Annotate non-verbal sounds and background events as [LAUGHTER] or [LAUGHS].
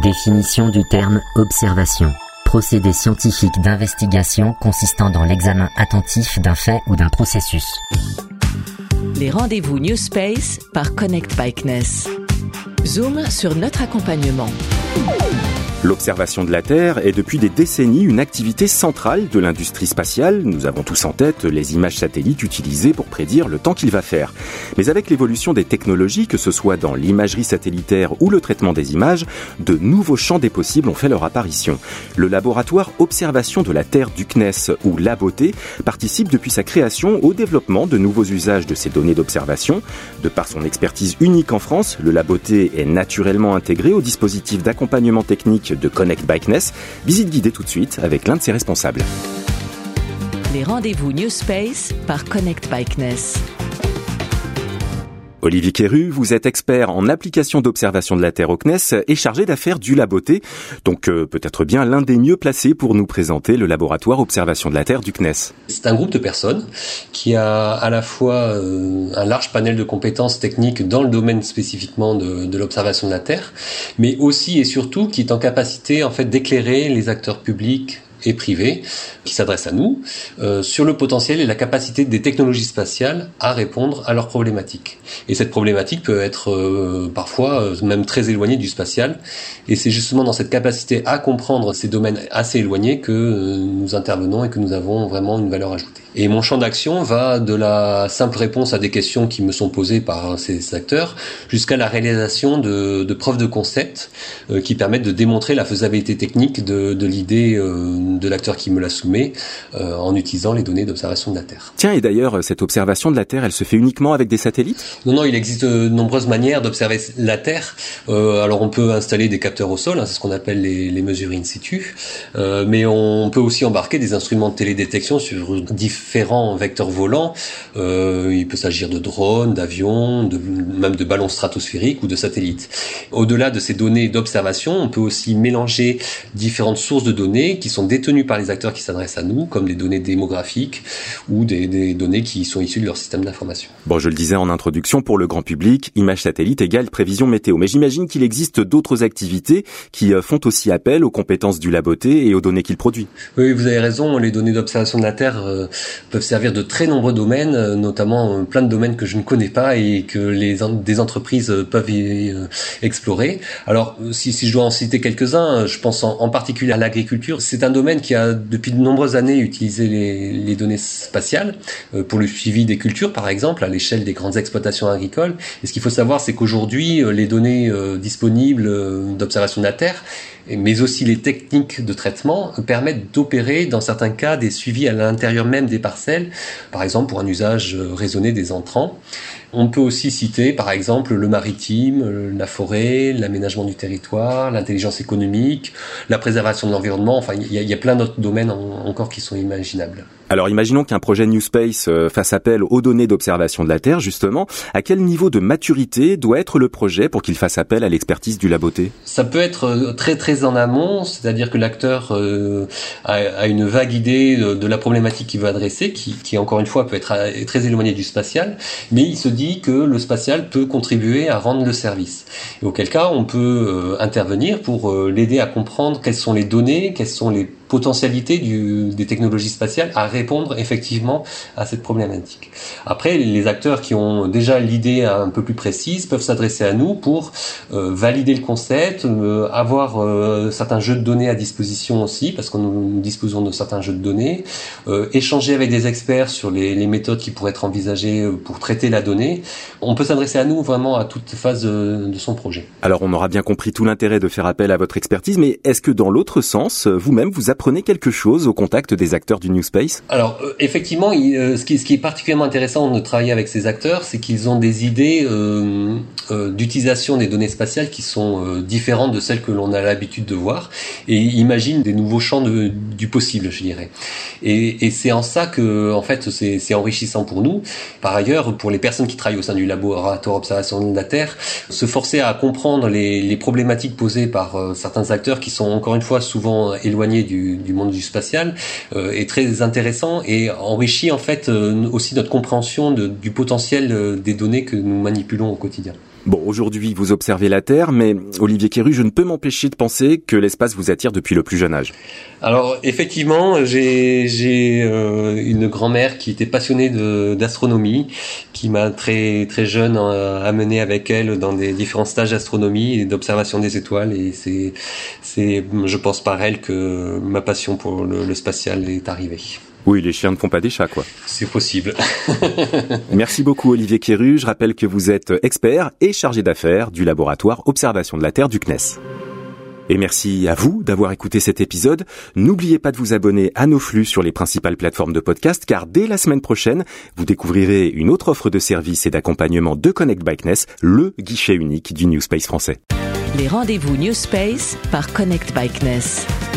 Définition du terme observation. Procédé scientifique d'investigation consistant dans l'examen attentif d'un fait ou d'un processus. Les rendez-vous New Space par Connect Bikeness. Zoom sur notre accompagnement. L'observation de la Terre est depuis des décennies une activité centrale de l'industrie spatiale. Nous avons tous en tête les images satellites utilisées pour prédire le temps qu'il va faire. Mais avec l'évolution des technologies, que ce soit dans l'imagerie satellitaire ou le traitement des images, de nouveaux champs des possibles ont fait leur apparition. Le laboratoire Observation de la Terre du CNES ou Laboté participe depuis sa création au développement de nouveaux usages de ces données d'observation. De par son expertise unique en France, le Laboté est naturellement intégré au dispositif d'accompagnement technique de Connect Bikeness. Visite guidée tout de suite avec l'un de ses responsables. Les rendez-vous New Space par Connect Bikeness. Olivier Quéru, vous êtes expert en application d'observation de la Terre au CNES et chargé d'affaires du Laboté, donc euh, peut-être bien l'un des mieux placés pour nous présenter le laboratoire observation de la Terre du CNES. C'est un groupe de personnes qui a à la fois euh, un large panel de compétences techniques dans le domaine spécifiquement de, l'observation de la Terre, mais aussi et surtout qui est en capacité en fait d'éclairer les acteurs publics et privés qui s'adressent à nous euh, sur le potentiel et la capacité des technologies spatiales à répondre à leurs problématiques. Et cette problématique peut être euh, parfois euh, même très éloignée du spatial. Et c'est justement dans cette capacité à comprendre ces domaines assez éloignés que euh, nous intervenons et que nous avons vraiment une valeur ajoutée. Et mon champ d'action va de la simple réponse à des questions qui me sont posées par ces acteurs jusqu'à la réalisation de, de, preuves de concept euh, qui permettent de démontrer la faisabilité technique de, de l'idée de l'acteur qui me la soumet euh, en utilisant les données d'observation de la Terre. Tiens, et d'ailleurs, cette observation de la Terre, elle se fait uniquement avec des satellites? Non, non, il existe de nombreuses manières d'observer la Terre. alors on peut installer des capteurs au sol, hein, c'est ce qu'on appelle les, les, mesures in situ, mais on peut aussi embarquer des instruments de télédétection sur différents vecteurs volants. il peut s'agir de drones, d'avions, de, même de ballons stratosphériques ou de satellites. Au-delà de ces données d'observation, on peut aussi mélanger différentes sources de données qui sont détenues par les acteurs qui s'adressent à nous, comme des données démographiques ou des, des données qui sont issues de leur système d'information. Bon, je le disais en introduction, pour le grand public, image satellite égale prévision météo. Mais j'imagine qu'il existe d'autres activités qui font aussi appel aux compétences du laboté et aux données qu'il produit. Oui, vous avez raison. Les données d'observation de la Terre euh, peuvent servir de très nombreux domaines, euh, notamment euh, plein de domaines que je ne connais pas et que les des entreprises peuvent y explorer. Alors, si, si je dois en citer quelques-uns, je pense en, en particulier à l'agriculture. C'est un domaine qui a depuis de nombreuses années utilisé les, données spatiales pour le suivi des cultures, par exemple, à l'échelle des grandes exploitations agricoles. Et ce qu'il faut savoir, c'est qu'aujourd'hui, les données disponibles d'observation de la Terre mais aussi les techniques de traitement permettent d'opérer dans certains cas des suivis à l'intérieur même des parcelles, par exemple pour un usage raisonné des entrants. On peut aussi citer par exemple le maritime, la forêt, l'aménagement du territoire, l'intelligence économique, la préservation de l'environnement, enfin il y, a plein d'autres domaines en, encore qui sont imaginables. Alors imaginons qu'un projet New Space fasse appel aux données d'observation de la Terre, justement. À quel niveau de maturité doit être le projet pour qu'il fasse appel à l'expertise du Laboté Ça peut être très très en amont, c'est-à-dire que l'acteur euh, a, une vague idée de, la problématique qu'il veut adresser, qui, encore une fois peut être très éloignée du spatial, mais il se dit que le spatial peut contribuer à rendre le service. Et auquel cas on peut euh, intervenir pour euh, l'aider à comprendre quelles sont les données, quelles sont les potentialité du, des technologies spatiales à répondre effectivement à cette problématique. Après, les acteurs qui ont déjà l'idée un peu plus précise peuvent s'adresser à nous pour euh, valider le concept, euh, avoir euh, certains jeux de données à disposition aussi, parce que nous disposons de certains jeux de données, échanger avec des experts sur les, les, méthodes qui pourraient être envisagées pour traiter la donnée. On peut s'adresser à nous vraiment à toute phase de, son projet. Alors, on aura bien compris tout l'intérêt de faire appel à votre expertise, mais est-ce que dans l'autre sens, vous-même, vous apprenez quelque chose au contact des acteurs du New Space? Alors euh, effectivement, euh, ce, qui, est particulièrement intéressant de travailler avec ces acteurs, c'est qu'ils ont des idées euh, d'utilisation des données spatiales qui sont différentes de celles que l'on a l'habitude de voir et imaginent des nouveaux champs du possible, je dirais. Et, c'est en ça que, en fait, c'est enrichissant pour nous. Par ailleurs, pour les personnes qui travaillent au sein du laboratoire observation de la Terre, se forcer à comprendre les problématiques posées par certains acteurs qui sont encore une fois souvent éloignés du, du monde du spatial euh, est très intéressant et enrichit en fait euh, aussi notre compréhension du potentiel euh, des données que nous manipulons au quotidien. Bon, aujourd'hui, vous observez la Terre, mais Olivier Quéru, je ne peux m'empêcher de penser que l'espace vous attire depuis le plus jeune âge. Alors, effectivement, j'ai euh, une grand-mère qui était passionnée d'astronomie, qui m'a très très jeune euh, amené avec elle dans des différents stages d'astronomie et d'observation des étoiles. Et c'est, c'est, je pense par elle que ma passion pour le spatial est arrivée. Oui, les chiens ne font pas des chats, quoi. C'est possible. [LAUGHS] [LAUGHS] Merci beaucoup, Olivier Quéru. Je rappelle que vous êtes expert et chargé d'affaires du laboratoire Observation de la Terre du CNES. Et merci à vous d'avoir écouté cet épisode. N'oubliez pas de vous abonner à nos flux sur les principales plateformes de podcast car dès la semaine prochaine, vous découvrirez une autre offre de services et d'accompagnement de Connect by CNES, le guichet unique du New Space français. Les rendez-vous New Space par Connect by CNES.